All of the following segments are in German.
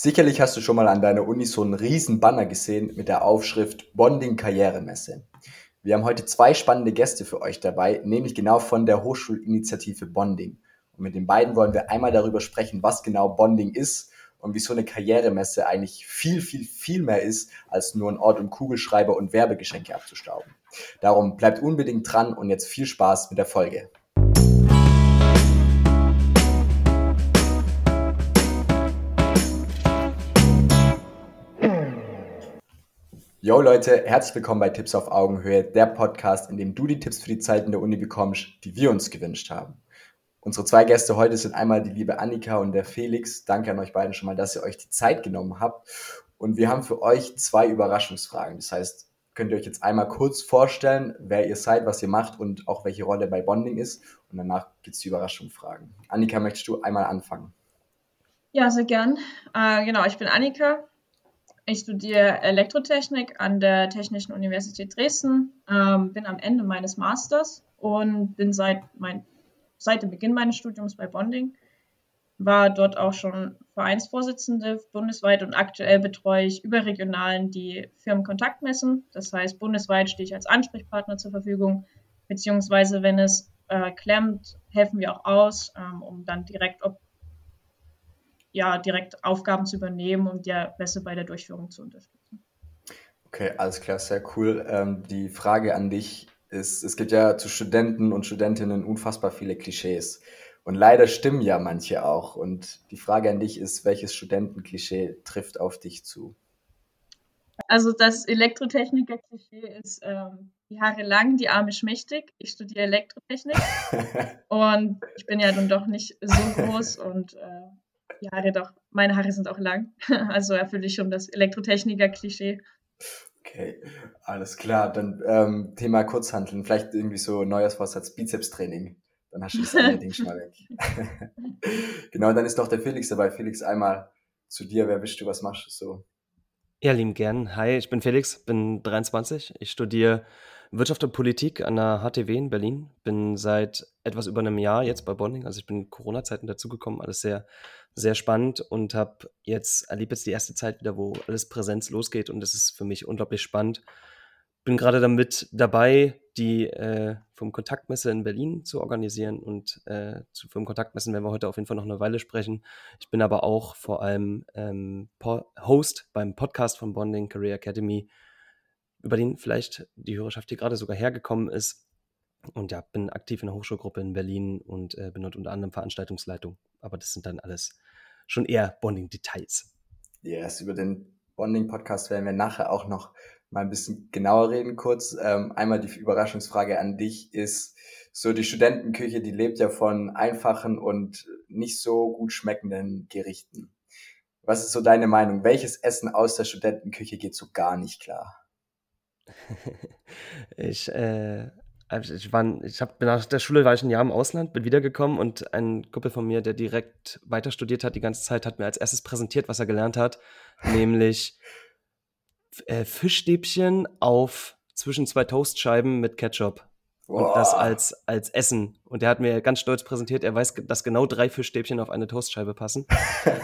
Sicherlich hast du schon mal an deiner Uni so einen riesen Banner gesehen mit der Aufschrift Bonding Karrieremesse. Wir haben heute zwei spannende Gäste für euch dabei, nämlich genau von der Hochschulinitiative Bonding. Und mit den beiden wollen wir einmal darüber sprechen, was genau Bonding ist und wie so eine Karrieremesse eigentlich viel, viel, viel mehr ist, als nur ein Ort, um Kugelschreiber und Werbegeschenke abzustauben. Darum bleibt unbedingt dran und jetzt viel Spaß mit der Folge. Yo Leute, herzlich willkommen bei Tipps auf Augenhöhe, der Podcast, in dem du die Tipps für die Zeit in der Uni bekommst, die wir uns gewünscht haben. Unsere zwei Gäste heute sind einmal die liebe Annika und der Felix. Danke an euch beiden schon mal, dass ihr euch die Zeit genommen habt. Und wir haben für euch zwei Überraschungsfragen. Das heißt, könnt ihr euch jetzt einmal kurz vorstellen, wer ihr seid, was ihr macht und auch welche Rolle bei Bonding ist. Und danach gibt es die Überraschungsfragen. Annika, möchtest du einmal anfangen? Ja, sehr gern. Äh, genau, ich bin Annika, ich studiere Elektrotechnik an der Technischen Universität Dresden, ähm, bin am Ende meines Masters und bin seit, mein, seit dem Beginn meines Studiums bei Bonding. War dort auch schon Vereinsvorsitzende bundesweit und aktuell betreue ich überregionalen die Firmenkontaktmessen. Das heißt, bundesweit stehe ich als Ansprechpartner zur Verfügung, beziehungsweise wenn es äh, klemmt, helfen wir auch aus, ähm, um dann direkt ob ja, direkt Aufgaben zu übernehmen und der Messe bei der Durchführung zu unterstützen. Okay, alles klar, sehr cool. Ähm, die Frage an dich ist, es gibt ja zu Studenten und Studentinnen unfassbar viele Klischees. Und leider stimmen ja manche auch. Und die Frage an dich ist, welches Studentenklischee trifft auf dich zu? Also das Elektrotechniker-Klischee ist ähm, die Haare lang, die Arme schmächtig. Ich studiere Elektrotechnik und ich bin ja nun doch nicht so groß und äh, die Haare doch, meine Haare sind auch lang. Also erfülle ich schon das Elektrotechniker-Klischee. Okay, alles klar. Dann ähm, Thema Kurzhanteln, vielleicht irgendwie so Neujahrsvorsatz Bizeps-Training. Dann hast du das eine Ding schon mal weg. genau, dann ist noch der Felix dabei. Felix, einmal zu dir. Wer bist du? Was machst du so? Ja, lieben gern. Hi, ich bin Felix, bin 23. Ich studiere Wirtschaft und Politik an der HTW in Berlin. Bin seit etwas über einem Jahr jetzt bei Bonding. Also ich bin Corona-Zeiten dazugekommen, alles sehr, sehr spannend und habe jetzt, erlebe jetzt die erste Zeit wieder, wo alles Präsenz losgeht und das ist für mich unglaublich spannend. Bin gerade damit dabei, die äh, vom Kontaktmesse in Berlin zu organisieren und äh, zu vom Kontaktmessen werden wir heute auf jeden Fall noch eine Weile sprechen. Ich bin aber auch vor allem ähm, Host beim Podcast von Bonding Career Academy über den vielleicht die Hörerschaft hier gerade sogar hergekommen ist. Und ja, bin aktiv in der Hochschulgruppe in Berlin und äh, bin dort unter anderem Veranstaltungsleitung. Aber das sind dann alles schon eher Bonding-Details. Yes, über den Bonding-Podcast werden wir nachher auch noch mal ein bisschen genauer reden kurz. Ähm, einmal die Überraschungsfrage an dich ist, so die Studentenküche, die lebt ja von einfachen und nicht so gut schmeckenden Gerichten. Was ist so deine Meinung? Welches Essen aus der Studentenküche geht so gar nicht klar? Ich, äh, also ich war, ich habe nach der Schule war ich ein Jahr im Ausland, bin wiedergekommen und ein Kumpel von mir, der direkt weiter studiert hat, die ganze Zeit, hat mir als erstes präsentiert, was er gelernt hat, nämlich äh, Fischstäbchen auf zwischen zwei Toastscheiben mit Ketchup. Und das als, als Essen. Und er hat mir ganz stolz präsentiert, er weiß, dass genau drei Fischstäbchen auf eine Toastscheibe passen.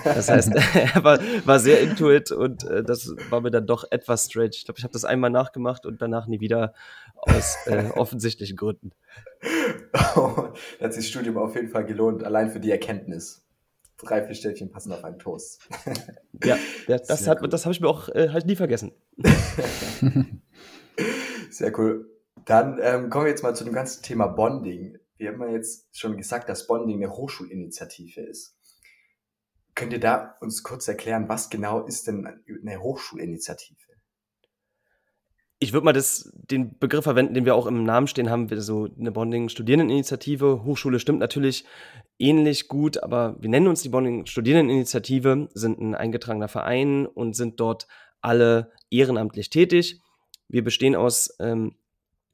Das heißt, er war, war sehr intuit und äh, das war mir dann doch etwas strange. Ich glaube, ich habe das einmal nachgemacht und danach nie wieder aus äh, offensichtlichen Gründen. Oh, hat sich das Studium auf jeden Fall gelohnt, allein für die Erkenntnis. Drei Fischstäbchen passen auf einen Toast. ja, ja das, hat, das habe ich mir auch äh, halt nie vergessen. Sehr cool. Dann ähm, kommen wir jetzt mal zu dem ganzen Thema Bonding. Wir haben ja jetzt schon gesagt, dass Bonding eine Hochschulinitiative ist. Könnt ihr da uns kurz erklären, was genau ist denn eine Hochschulinitiative? Ich würde mal das, den Begriff verwenden, den wir auch im Namen stehen haben, wir so eine Bonding-Studierendeninitiative. Hochschule stimmt natürlich ähnlich gut, aber wir nennen uns die Bonding-Studierendeninitiative, sind ein eingetragener Verein und sind dort alle ehrenamtlich tätig. Wir bestehen aus ähm,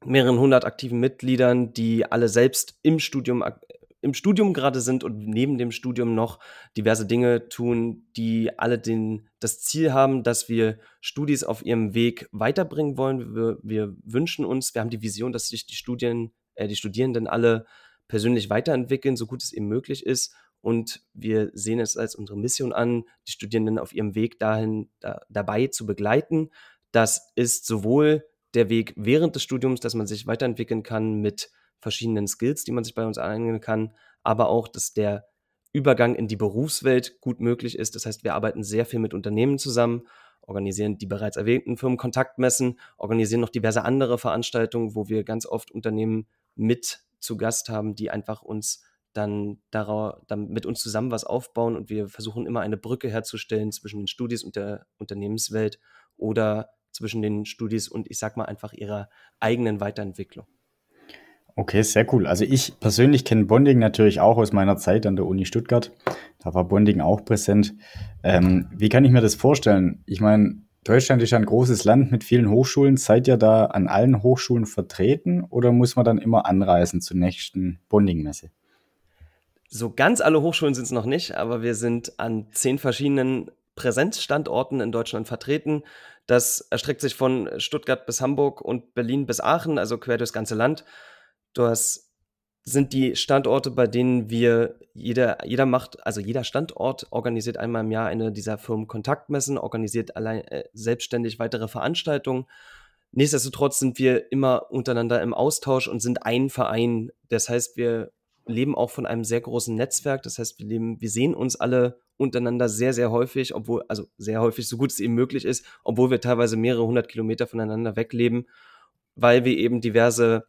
mehreren hundert aktiven Mitgliedern, die alle selbst im Studium im Studium gerade sind und neben dem Studium noch diverse Dinge tun, die alle den, das Ziel haben, dass wir Studis auf ihrem Weg weiterbringen wollen. Wir, wir wünschen uns, wir haben die Vision, dass sich die Studien, äh, die Studierenden alle persönlich weiterentwickeln, so gut es eben möglich ist und wir sehen es als unsere Mission an, die Studierenden auf ihrem Weg dahin da, dabei zu begleiten. Das ist sowohl der Weg während des Studiums, dass man sich weiterentwickeln kann mit verschiedenen Skills, die man sich bei uns aneignen kann, aber auch, dass der Übergang in die Berufswelt gut möglich ist. Das heißt, wir arbeiten sehr viel mit Unternehmen zusammen, organisieren die bereits erwähnten Firmenkontaktmessen, organisieren noch diverse andere Veranstaltungen, wo wir ganz oft Unternehmen mit zu Gast haben, die einfach uns dann, darauf, dann mit uns zusammen was aufbauen und wir versuchen immer eine Brücke herzustellen zwischen den Studis und der Unternehmenswelt oder zwischen den Studis und ich sag mal einfach ihrer eigenen Weiterentwicklung. Okay, sehr cool. Also ich persönlich kenne Bonding natürlich auch aus meiner Zeit an der Uni Stuttgart. Da war Bonding auch präsent. Ähm, wie kann ich mir das vorstellen? Ich meine, Deutschland ist ja ein großes Land mit vielen Hochschulen. Seid ihr da an allen Hochschulen vertreten oder muss man dann immer anreisen zur nächsten Bonding-Messe? So ganz alle Hochschulen sind es noch nicht, aber wir sind an zehn verschiedenen Präsenzstandorten in Deutschland vertreten. Das erstreckt sich von Stuttgart bis Hamburg und Berlin bis Aachen, also quer durchs ganze Land. Das sind die Standorte, bei denen wir jeder, jeder macht, also jeder Standort organisiert einmal im Jahr eine dieser Firmen Kontaktmessen, organisiert allein äh, selbstständig weitere Veranstaltungen. Nichtsdestotrotz sind wir immer untereinander im Austausch und sind ein Verein. Das heißt, wir leben auch von einem sehr großen Netzwerk. Das heißt, wir leben, wir sehen uns alle untereinander sehr, sehr häufig, obwohl, also sehr häufig, so gut es eben möglich ist, obwohl wir teilweise mehrere hundert Kilometer voneinander wegleben, weil wir eben diverse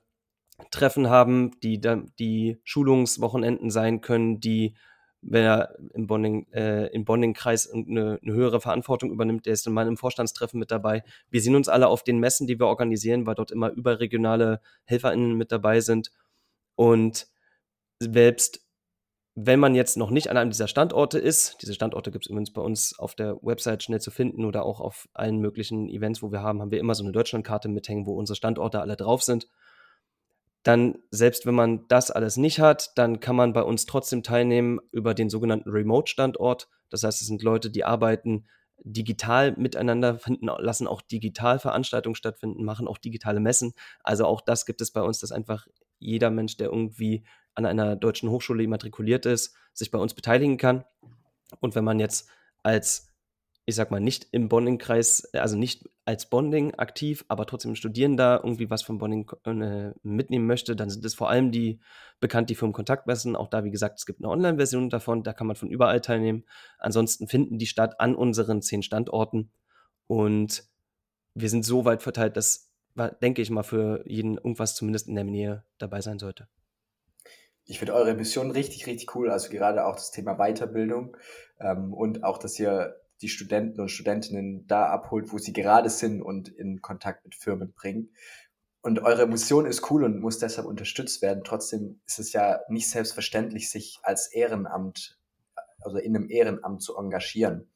Treffen haben, die die Schulungswochenenden sein können, die wer im Bonding, äh, im Bonding-Kreis eine, eine, höhere Verantwortung übernimmt, der ist dann mal im Vorstandstreffen mit dabei. Wir sehen uns alle auf den Messen, die wir organisieren, weil dort immer überregionale HelferInnen mit dabei sind. Und selbst wenn man jetzt noch nicht an einem dieser Standorte ist, diese Standorte gibt es übrigens bei uns auf der Website schnell zu finden oder auch auf allen möglichen Events, wo wir haben, haben wir immer so eine Deutschlandkarte mithängen, wo unsere Standorte alle drauf sind dann selbst wenn man das alles nicht hat, dann kann man bei uns trotzdem teilnehmen über den sogenannten Remote-Standort. Das heißt, es sind Leute, die arbeiten digital miteinander, finden, lassen auch digital Veranstaltungen stattfinden, machen auch digitale Messen. Also auch das gibt es bei uns, dass einfach jeder Mensch, der irgendwie an einer deutschen Hochschule immatrikuliert ist, sich bei uns beteiligen kann. Und wenn man jetzt als ich sag mal, nicht im Bonding-Kreis, also nicht als Bonding aktiv, aber trotzdem Studierender irgendwie was vom Bonding äh, mitnehmen möchte, dann sind es vor allem die bekannt, die Firmenkontaktmessen. Auch da, wie gesagt, es gibt eine Online-Version davon, da kann man von überall teilnehmen. Ansonsten finden die statt an unseren zehn Standorten. Und wir sind so weit verteilt, dass, denke ich mal, für jeden irgendwas zumindest in der Nähe dabei sein sollte. Ich finde eure Mission richtig, richtig cool. Also gerade auch das Thema Weiterbildung ähm, und auch, dass ihr die Studenten und Studentinnen da abholt, wo sie gerade sind und in Kontakt mit Firmen bringt. Und eure Mission ist cool und muss deshalb unterstützt werden. Trotzdem ist es ja nicht selbstverständlich, sich als Ehrenamt, also in einem Ehrenamt zu engagieren.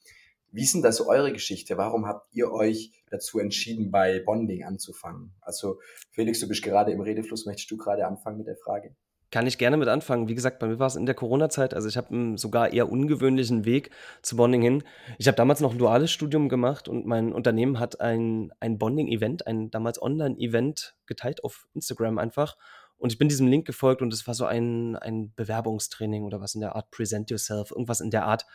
Wie ist denn das eure Geschichte? Warum habt ihr euch dazu entschieden, bei Bonding anzufangen? Also Felix, du bist gerade im Redefluss. Möchtest du gerade anfangen mit der Frage? Kann ich gerne mit anfangen. Wie gesagt, bei mir war es in der Corona-Zeit. Also ich habe einen sogar eher ungewöhnlichen Weg zu Bonding hin. Ich habe damals noch ein duales Studium gemacht und mein Unternehmen hat ein, ein Bonding-Event, ein damals Online-Event geteilt auf Instagram einfach. Und ich bin diesem Link gefolgt und es war so ein, ein Bewerbungstraining oder was in der Art, Present Yourself, irgendwas in der Art.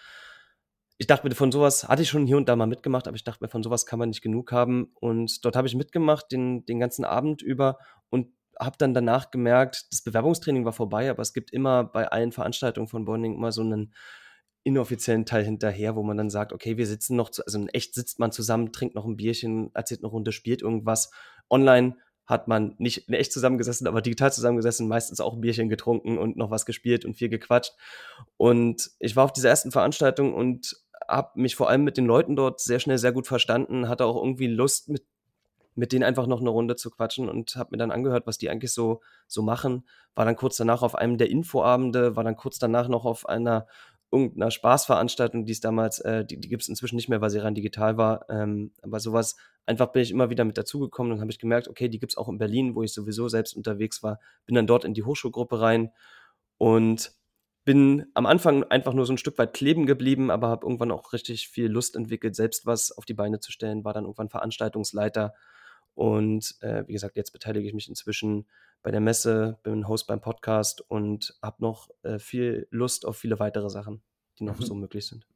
Ich dachte mir, von sowas hatte ich schon hier und da mal mitgemacht, aber ich dachte mir, von sowas kann man nicht genug haben. Und dort habe ich mitgemacht den, den ganzen Abend über und habe dann danach gemerkt, das Bewerbungstraining war vorbei, aber es gibt immer bei allen Veranstaltungen von Bonding immer so einen inoffiziellen Teil hinterher, wo man dann sagt, okay, wir sitzen noch, zu, also in echt sitzt man zusammen, trinkt noch ein Bierchen, erzählt eine Runde, spielt irgendwas. Online hat man nicht in echt zusammengesessen, aber digital zusammengesessen, meistens auch ein Bierchen getrunken und noch was gespielt und viel gequatscht. Und ich war auf dieser ersten Veranstaltung und habe mich vor allem mit den Leuten dort sehr schnell sehr gut verstanden, hatte auch irgendwie Lust, mit mit denen einfach noch eine Runde zu quatschen und habe mir dann angehört, was die eigentlich so, so machen. War dann kurz danach auf einem der Infoabende, war dann kurz danach noch auf einer irgendeiner Spaßveranstaltung, die es damals, äh, die, die gibt es inzwischen nicht mehr, weil sie rein digital war. Ähm, aber sowas, einfach bin ich immer wieder mit dazugekommen und habe ich gemerkt, okay, die gibt es auch in Berlin, wo ich sowieso selbst unterwegs war. Bin dann dort in die Hochschulgruppe rein und bin am Anfang einfach nur so ein Stück weit kleben geblieben, aber habe irgendwann auch richtig viel Lust entwickelt, selbst was auf die Beine zu stellen, war dann irgendwann Veranstaltungsleiter Und äh, wie gesagt, jetzt beteilige ich mich inzwischen bei der Messe, bin Host beim Podcast und habe noch äh, viel Lust auf viele weitere Sachen, die noch mhm. so möglich sind.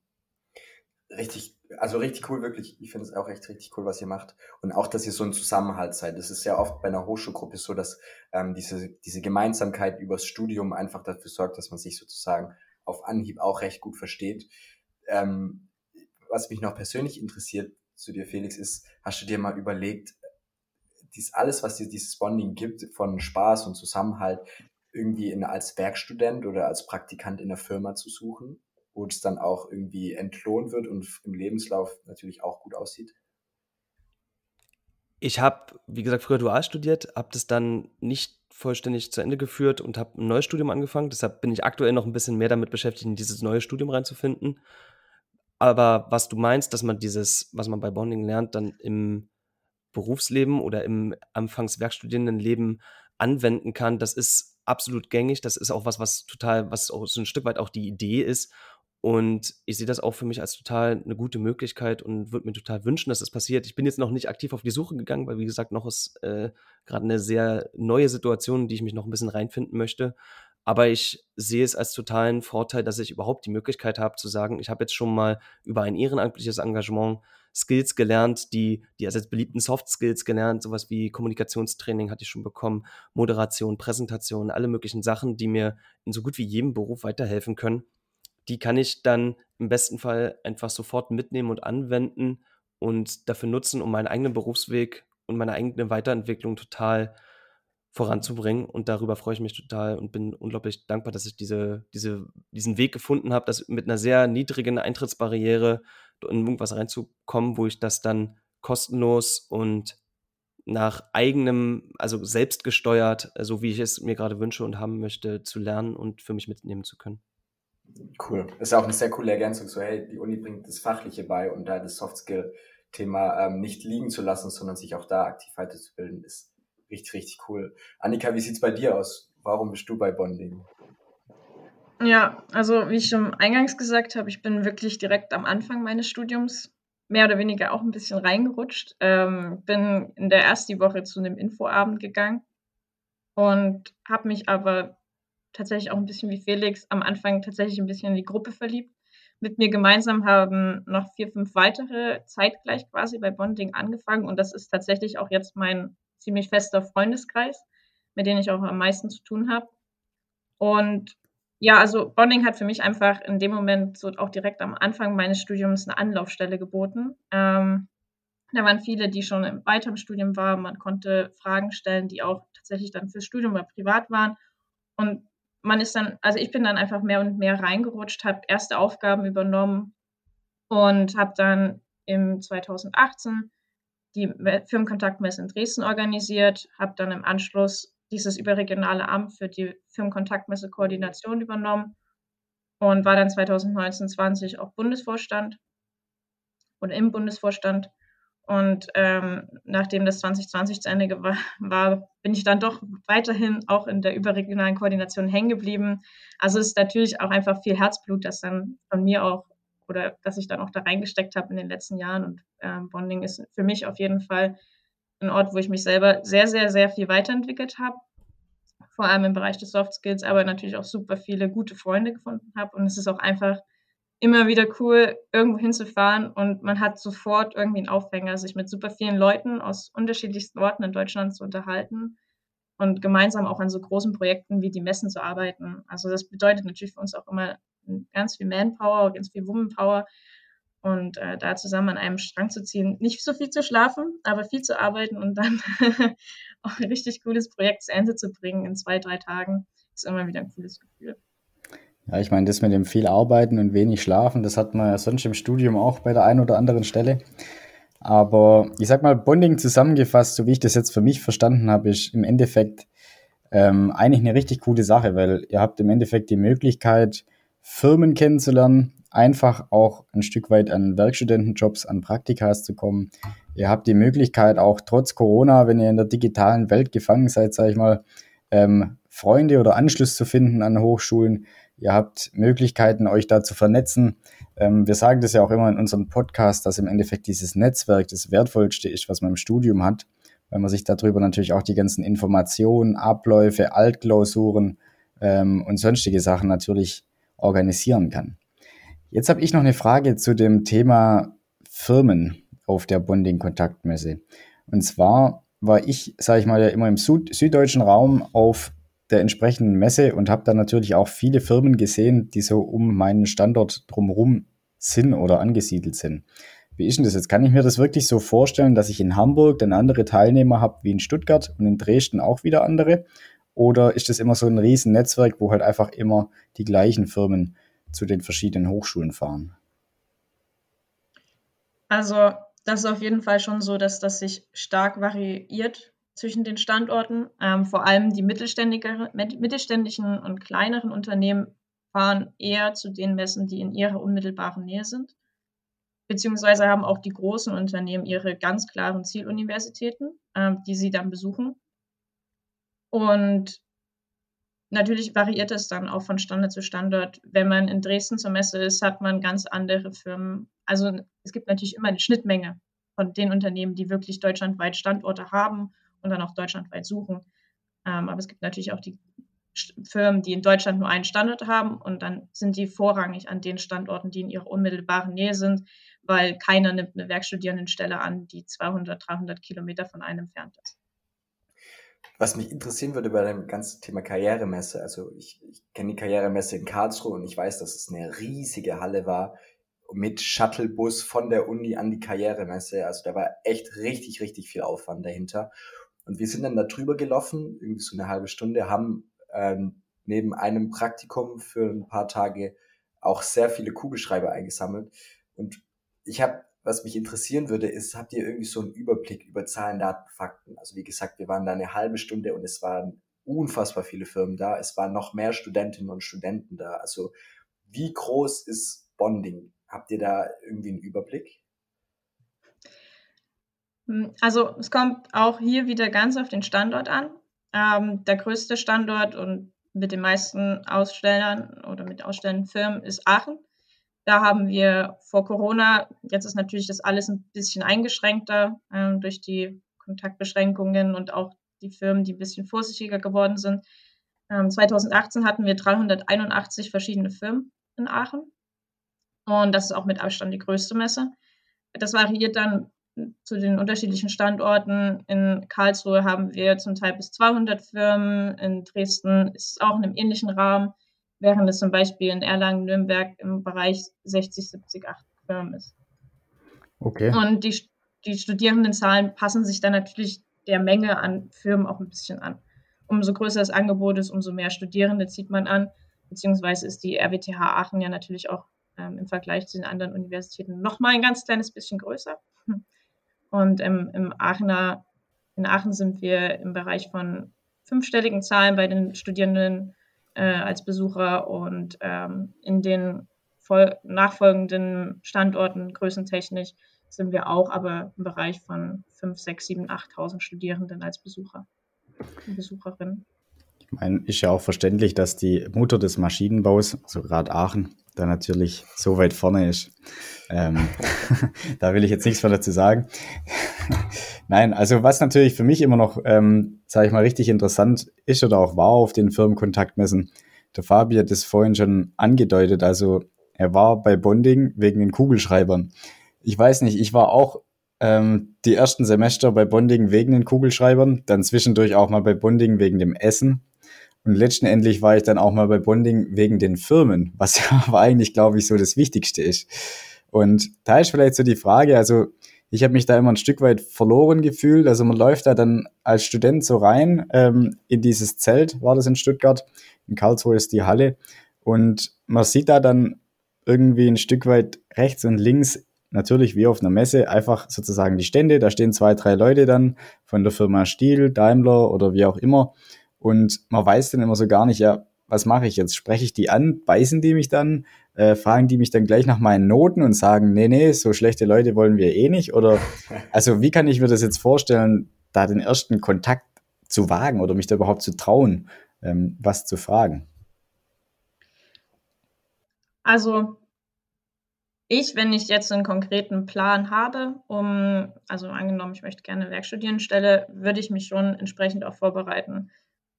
Richtig, also richtig cool, wirklich. Ich finde es auch echt richtig cool, was ihr macht. Und auch, dass ihr so ein Zusammenhalt seid. Das ist ja oft bei einer Hochschulgruppe so, dass ähm, diese, diese Gemeinsamkeit übers Studium einfach dafür sorgt, dass man sich sozusagen auf Anhieb auch recht gut versteht. Ähm, was mich noch persönlich interessiert zu dir, Felix, ist, hast du dir mal überlegt, dies alles, was dir dieses Bonding gibt, von Spaß und Zusammenhalt, irgendwie in, als Werkstudent oder als Praktikant in der Firma zu suchen, wo es dann auch irgendwie entlohnt wird und im Lebenslauf natürlich auch gut aussieht? Ich habe, wie gesagt, früher dual studiert, habe das dann nicht vollständig zu Ende geführt und habe ein neues Studium angefangen. Deshalb bin ich aktuell noch ein bisschen mehr damit beschäftigt, in dieses neue Studium reinzufinden. Aber was du meinst, dass man dieses, was man bei Bonding lernt, dann im Berufsleben oder im Anfangswerkstudierendenleben anwenden kann, das ist absolut gängig. Das ist auch was, was total, was so ein Stück weit auch die Idee ist. Und ich sehe das auch für mich als total eine gute Möglichkeit und würde mir total wünschen, dass das passiert. Ich bin jetzt noch nicht aktiv auf die Suche gegangen, weil wie gesagt, noch ist äh, gerade eine sehr neue Situation, in die ich mich noch ein bisschen reinfinden möchte. Aber ich sehe es als totalen Vorteil, dass ich überhaupt die Möglichkeit habe zu sagen, ich habe jetzt schon mal über ein ehrenamtliches Engagement Skills gelernt, die, die als beliebten Soft Skills gelernt, sowas wie Kommunikationstraining hatte ich schon bekommen, Moderation, Präsentation, alle möglichen Sachen, die mir in so gut wie jedem Beruf weiterhelfen können. Die kann ich dann im besten Fall einfach sofort mitnehmen und anwenden und dafür nutzen, um meinen eigenen Berufsweg und meine eigene Weiterentwicklung total voranzubringen. Und darüber freue ich mich total und bin unglaublich dankbar, dass ich diese, diese, diesen Weg gefunden habe, das mit einer sehr niedrigen Eintrittsbarriere in irgendwas reinzukommen, wo ich das dann kostenlos und nach eigenem, also selbstgesteuert, so wie ich es mir gerade wünsche und haben möchte, zu lernen und für mich mitnehmen zu können. Cool. Das ist auch eine sehr coole Ergänzung. So, hey, die Uni bringt das Fachliche bei und da das Soft-Skill-Thema ähm, nicht liegen zu lassen, sondern sich auch da aktiv weiterzubilden, ist richtig, richtig cool. Annika, wie sieht's bei dir aus? Warum bist du bei Bonding? Ja, also wie ich schon eingangs gesagt habe, ich bin wirklich direkt am Anfang meines Studiums mehr oder weniger auch ein bisschen reingerutscht. Ähm, bin in der ersten Woche zu einem Infoabend gegangen und habe mich aber tatsächlich auch ein bisschen wie Felix am Anfang tatsächlich ein bisschen in die Gruppe verliebt. Mit mir gemeinsam haben noch vier, fünf weitere zeitgleich quasi bei Bonding angefangen und das ist tatsächlich auch jetzt mein ziemlich fester Freundeskreis, mit denen ich auch am meisten zu tun habe. Und ja, also Bonding hat für mich einfach in dem Moment so auch direkt am Anfang meines Studiums eine Anlaufstelle geboten. Ähm, da waren viele, die schon im weiteren Studium waren. Man konnte Fragen stellen, die auch tatsächlich dann fürs Studium oder privat waren. Und man ist dann, also ich bin dann einfach mehr und mehr reingerutscht, habe erste Aufgaben übernommen und habe dann im 2018 die Firmenkontaktmesse in Dresden organisiert, habe dann im Anschluss dieses überregionale Amt für die Firmenkontaktmesse-Koordination übernommen und war dann 2019, 20 auch Bundesvorstand oder im Bundesvorstand. Und ähm, nachdem das 2020 zu Ende war, war, bin ich dann doch weiterhin auch in der überregionalen Koordination hängen geblieben. Also es ist natürlich auch einfach viel Herzblut, das dann von mir auch oder dass ich dann auch da reingesteckt habe in den letzten Jahren. Und ähm, Bonding ist für mich auf jeden Fall ein Ort, wo ich mich selber sehr, sehr, sehr viel weiterentwickelt habe. Vor allem im Bereich des Soft Skills, aber natürlich auch super viele gute Freunde gefunden habe. Und es ist auch einfach immer wieder cool, irgendwo hinzufahren und man hat sofort irgendwie einen Aufhänger, sich mit super vielen Leuten aus unterschiedlichsten Orten in Deutschland zu unterhalten und gemeinsam auch an so großen Projekten wie die Messen zu arbeiten. Also das bedeutet natürlich für uns auch immer ganz viel Manpower, ganz viel Womanpower und äh, da zusammen an einem Strang zu ziehen, nicht so viel zu schlafen, aber viel zu arbeiten und dann auch ein richtig cooles Projekt zu Ende zu bringen in zwei, drei Tagen, ist immer wieder ein cooles Gefühl. Ja, ich meine, das mit dem viel Arbeiten und wenig Schlafen, das hat man ja sonst im Studium auch bei der einen oder anderen Stelle. Aber ich sag mal, Bonding zusammengefasst, so wie ich das jetzt für mich verstanden habe, ist im Endeffekt ähm, eigentlich eine richtig coole Sache, weil ihr habt im Endeffekt die Möglichkeit, Firmen kennenzulernen, einfach auch ein Stück weit an Werkstudentenjobs, an Praktikas zu kommen. Ihr habt die Möglichkeit, auch trotz Corona, wenn ihr in der digitalen Welt gefangen seid, sage ich mal, ähm, Freunde oder Anschluss zu finden an Hochschulen. Ihr habt Möglichkeiten, euch da zu vernetzen. Ähm, wir sagen das ja auch immer in unserem Podcast, dass im Endeffekt dieses Netzwerk das Wertvollste ist, was man im Studium hat. weil man sich darüber natürlich auch die ganzen Informationen, Abläufe, Altklausuren ähm, und sonstige Sachen natürlich organisieren kann. Jetzt habe ich noch eine Frage zu dem Thema Firmen auf der Bonding-Kontaktmesse. Und zwar war ich, sage ich mal, ja immer im Süd süddeutschen Raum auf der entsprechenden Messe und habe da natürlich auch viele Firmen gesehen, die so um meinen Standort drumherum sind oder angesiedelt sind. Wie ist denn das jetzt? Kann ich mir das wirklich so vorstellen, dass ich in Hamburg dann andere Teilnehmer habe wie in Stuttgart und in Dresden auch wieder andere? Oder ist das immer so ein riesen Netzwerk, wo halt einfach immer die gleichen Firmen zu den verschiedenen Hochschulen fahren? Also das ist auf jeden Fall schon so, dass das sich stark variiert zwischen den Standorten. Ähm, vor allem die mittelständischen und kleineren Unternehmen fahren eher zu den Messen, die in ihrer unmittelbaren Nähe sind. Beziehungsweise haben auch die großen Unternehmen ihre ganz klaren Zieluniversitäten, ähm, die sie dann besuchen. Und natürlich variiert es dann auch von Standort zu Standort. Wenn man in Dresden zur Messe ist, hat man ganz andere Firmen. Also es gibt natürlich immer eine Schnittmenge von den Unternehmen, die wirklich deutschlandweit Standorte haben und dann auch deutschlandweit suchen. Ähm, aber es gibt natürlich auch die Firmen, die in Deutschland nur einen Standort haben und dann sind die vorrangig an den Standorten, die in ihrer unmittelbaren Nähe sind, weil keiner nimmt eine Werkstudierendenstelle an, die 200, 300 Kilometer von einem entfernt ist. Was mich interessieren würde bei dem ganzen Thema Karrieremesse, also ich, ich kenne die Karrieremesse in Karlsruhe und ich weiß, dass es eine riesige Halle war mit Shuttlebus von der Uni an die Karrieremesse. Also da war echt richtig, richtig viel Aufwand dahinter. Und wir sind dann da drüber gelaufen, irgendwie so eine halbe Stunde, haben ähm, neben einem Praktikum für ein paar Tage auch sehr viele Kugelschreiber eingesammelt. Und ich habe, was mich interessieren würde, ist, habt ihr irgendwie so einen Überblick über Zahlen, Daten, Fakten? Also wie gesagt, wir waren da eine halbe Stunde und es waren unfassbar viele Firmen da. Es waren noch mehr Studentinnen und Studenten da. Also wie groß ist Bonding? Habt ihr da irgendwie einen Überblick? Hm, also es kommt auch hier wieder ganz auf den Standort an. Ähm, der größte Standort und mit den meisten Ausstellern oder mit ausstellenden Firmen ist Aachen. Da haben wir vor Corona, jetzt ist natürlich das alles ein bisschen eingeschränkter ähm, durch die Kontaktbeschränkungen und auch die Firmen, die ein bisschen vorsichtiger geworden sind. Ähm, 2018 hatten wir 381 verschiedene Firmen in Aachen. Und das ist auch mit Abstand die größte Messe. Das variiert dann zu den unterschiedlichen Standorten. In Karlsruhe haben wir zum Teil bis 200 Firmen, in Dresden ist es auch in einem ähnlichen Rahmen, während es zum Beispiel in Erlangen, Nürnberg im Bereich 60, 70, 80 Firmen ist. Okay. Und die, die Studierendenzahlen passen sich dann natürlich der Menge an Firmen auch ein bisschen an. Umso größer das Angebot ist, umso mehr Studierende zieht man an, beziehungsweise ist die RWTH Aachen ja natürlich auch ähm, im Vergleich zu den anderen Universitäten noch mal ein ganz kleines bisschen größer. Und im, im Aachener, in Aachen sind wir im Bereich von fünfstelligen Zahlen bei den Studierenden äh, als Besucher und ähm, in den nachfolgenden Standorten größentechnisch sind wir auch aber im Bereich von 5, 6, 7, 8.000 Studierenden als Besucher und Besucherinnen. Meine, ist ja auch verständlich, dass die Mutter des Maschinenbaus, also gerade Aachen, da natürlich so weit vorne ist. Ähm, da will ich jetzt nichts mehr dazu sagen. Nein, also was natürlich für mich immer noch, ähm, sage ich mal, richtig interessant ist oder auch war auf den Firmenkontaktmessen, der Fabi hat das vorhin schon angedeutet, also er war bei Bonding wegen den Kugelschreibern. Ich weiß nicht, ich war auch ähm, die ersten Semester bei Bonding wegen den Kugelschreibern, dann zwischendurch auch mal bei Bonding wegen dem Essen, und letztendlich war ich dann auch mal bei Bonding wegen den Firmen, was ja aber eigentlich, glaube ich, so das Wichtigste ist. Und da ist vielleicht so die Frage, also ich habe mich da immer ein Stück weit verloren gefühlt. Also man läuft da dann als Student so rein ähm, in dieses Zelt, war das in Stuttgart. In Karlsruhe ist die Halle. Und man sieht da dann irgendwie ein Stück weit rechts und links, natürlich wie auf einer Messe, einfach sozusagen die Stände. Da stehen zwei, drei Leute dann von der Firma Stiel, Daimler oder wie auch immer. Und man weiß dann immer so gar nicht, ja, was mache ich jetzt? Spreche ich die an? Beißen die mich dann? Äh, fragen die mich dann gleich nach meinen Noten und sagen, nee, nee, so schlechte Leute wollen wir eh nicht? Oder also wie kann ich mir das jetzt vorstellen, da den ersten Kontakt zu wagen oder mich da überhaupt zu trauen, ähm, was zu fragen? Also ich, wenn ich jetzt einen konkreten Plan habe, um, also angenommen, ich möchte gerne Werkstudienstelle, würde ich mich schon entsprechend auch vorbereiten.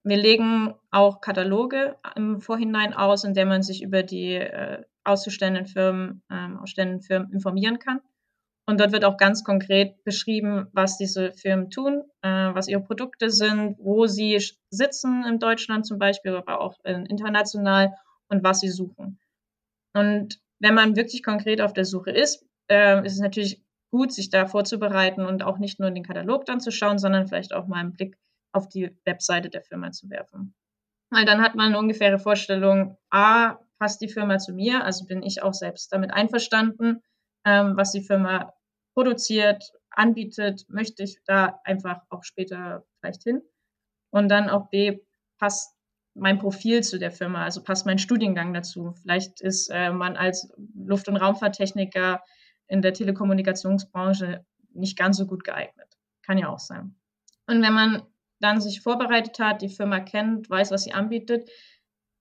Wir legen auch Kataloge im Vorhinein aus, in der man sich über die äh, auszustellenden Firmen, ähm, ausstellenden Firmen informieren kann. Und dort wird auch ganz konkret beschrieben, was diese Firmen tun, äh, was ihre Produkte sind, wo sie sitzen in Deutschland zum Beispiel, aber auch äh, international und was sie suchen. Und wenn man wirklich konkret auf der Suche ist, äh, ist es natürlich gut, sich da vorzubereiten und auch nicht nur in den Katalog dann zu schauen, sondern vielleicht auch mal einen Blick auf die Webseite der Firma zu werfen. Weil dann hat man eine ungefähre Vorstellung, a, passt die Firma zu mir, also bin ich auch selbst damit einverstanden, ähm, was die Firma produziert, anbietet, möchte ich da einfach auch später vielleicht hin. Und dann auch B, passt mein Profil zu der Firma, also passt mein Studiengang dazu. Vielleicht ist äh, man als Luft- und Raumfahrttechniker in der Telekommunikationsbranche nicht ganz so gut geeignet. Kann ja auch sein. Und wenn man dann sich vorbereitet hat, die Firma kennt, weiß, was sie anbietet,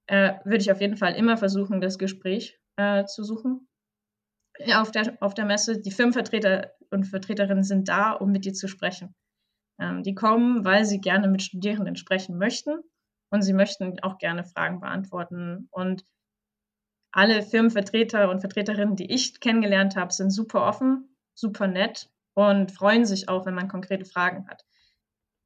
äh, würde ich auf jeden Fall immer versuchen, das Gespräch äh, zu suchen auf der, auf der Messe. Die Firmenvertreter und Vertreterinnen sind da, um mit dir zu sprechen. Ähm, die kommen, weil sie gerne mit Studierenden sprechen möchten und sie möchten auch gerne Fragen beantworten. Und alle Firmenvertreter und Vertreterinnen, die ich kennengelernt habe, sind super offen, super nett und freuen sich auch, wenn man konkrete Fragen hat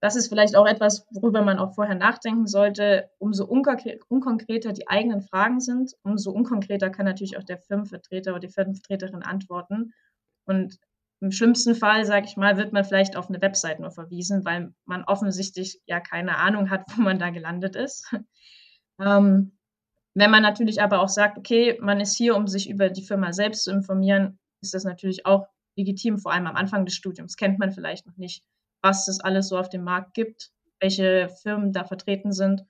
das ist vielleicht auch etwas, worüber man auch vorher nachdenken sollte. Umso unkonkreter die eigenen Fragen sind, umso unkonkreter kann natürlich auch der Firmenvertreter oder die Firmenvertreterin antworten. Und im schlimmsten Fall, sage ich mal, wird man vielleicht auf eine Website nur verwiesen, weil man offensichtlich ja keine Ahnung hat, wo man da gelandet ist. ähm, wenn man natürlich aber auch sagt, okay, man ist hier, um sich über die Firma selbst zu informieren, ist das natürlich auch legitim, vor allem am Anfang des Studiums kennt man vielleicht noch nicht was es alles so auf dem Markt gibt, welche Firmen da vertreten sind.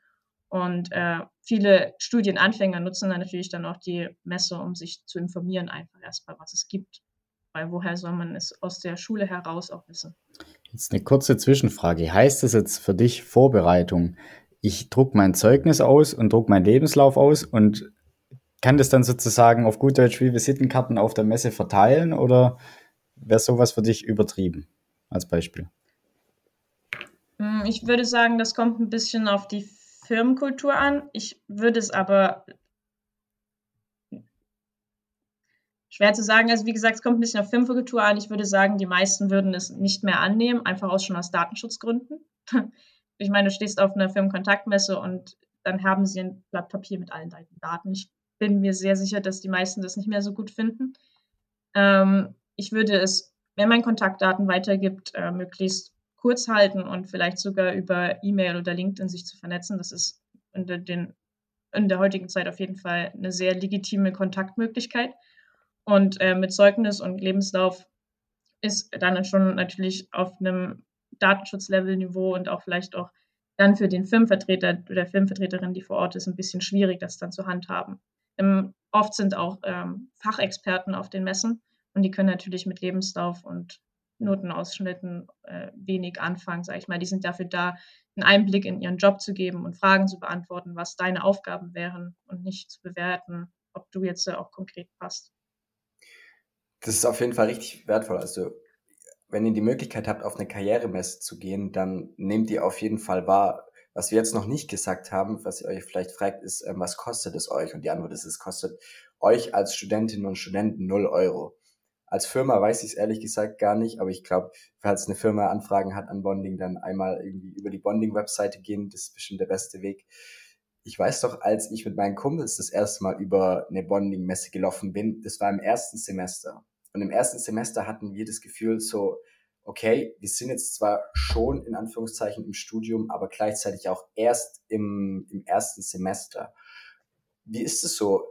Und äh, viele Studienanfänger nutzen dann natürlich dann auch die Messe, um sich zu informieren, einfach erstmal, was es gibt. Weil woher soll man es aus der Schule heraus auch wissen? Jetzt eine kurze Zwischenfrage. Heißt das jetzt für dich Vorbereitung? Ich druck mein Zeugnis aus und druck meinen Lebenslauf aus und kann das dann sozusagen auf gut Deutsch wie Visitenkarten auf der Messe verteilen oder wäre sowas für dich übertrieben als Beispiel? Hm, ich würde sagen, das kommt ein bisschen auf die Firmenkultur an. Ich würde es aber schwer zu sagen. Also wie gesagt, es kommt ein bisschen auf Firmenkultur an. Ich würde sagen, die meisten würden es nicht mehr annehmen, einfach aus schon aus Datenschutzgründen. Ich meine, du stehst auf einer Firmenkontaktmesse und dann haben sie ein Blatt Papier mit allen deinen Daten. Ich bin mir sehr sicher, dass die meisten das nicht mehr so gut finden. Ähm, ich würde es, wenn man Kontaktdaten weitergibt, äh, möglichst kurz halten und vielleicht sogar über E-Mail oder LinkedIn sich zu vernetzen. Das ist in, den, in der heutigen Zeit auf jeden Fall eine sehr legitime Kontaktmöglichkeit. Und äh, mit Zeugnis und Lebenslauf ist dann schon natürlich auf einem Datenschutzlevel-Niveau und auch vielleicht auch dann für den Firmenvertreter oder Firmenvertreterin, die vor Ort ist, ein bisschen schwierig, das dann zu handhaben. Ähm, oft sind auch ähm, Fachexperten auf den Messen und die können natürlich mit Lebenslauf und Notenausschnitten äh, wenig anfangen, sage ich mal. Die sind dafür da, einen Einblick in ihren Job zu geben und Fragen zu beantworten, was deine Aufgaben wären und nicht zu bewerten, ob du jetzt auch konkret passt. Das ist auf jeden Fall richtig wertvoll. Also wenn ihr die Möglichkeit habt, auf eine Karrieremesse zu gehen, dann nehmt ihr auf jeden Fall wahr. Was wir jetzt noch nicht gesagt haben, was ihr euch vielleicht fragt, ist, ähm, was kostet es euch? Und die Antwort ist, es kostet euch als Studentinnen und Studenten 0 Euro. Als Firma weiß ich es ehrlich gesagt gar nicht, aber ich glaube, falls eine Firma Anfragen hat an Bonding, dann einmal irgendwie über die Bonding-Webseite gehen, das ist bestimmt der beste Weg. Ich weiß doch, als ich mit meinen Kumpels das erste Mal über eine Bonding-Messe gelaufen bin, das war im ersten Semester. Und im ersten Semester hatten wir das Gefühl so, okay, wir sind jetzt zwar schon in Anführungszeichen im Studium, aber gleichzeitig auch erst im, im ersten Semester. Wie ist es so?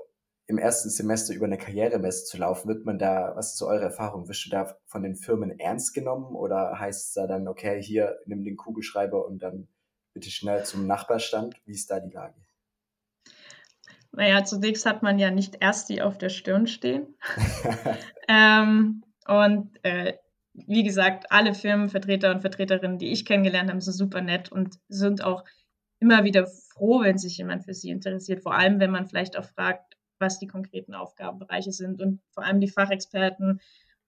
Im ersten Semester über eine Karrieremesse zu laufen, wird man da, was ist so eure Erfahrung? Wirst du da von den Firmen ernst genommen oder heißt es da dann, okay, hier nimm den Kugelschreiber und dann bitte schnell zum Nachbarstand? Wie ist da die Lage? Naja, zunächst hat man ja nicht erst die auf der Stirn stehen. ähm, und äh, wie gesagt, alle Firmenvertreter und Vertreterinnen, die ich kennengelernt habe, sind super nett und sind auch immer wieder froh, wenn sich jemand für sie interessiert. Vor allem, wenn man vielleicht auch fragt, was die konkreten Aufgabenbereiche sind. Und vor allem die Fachexperten,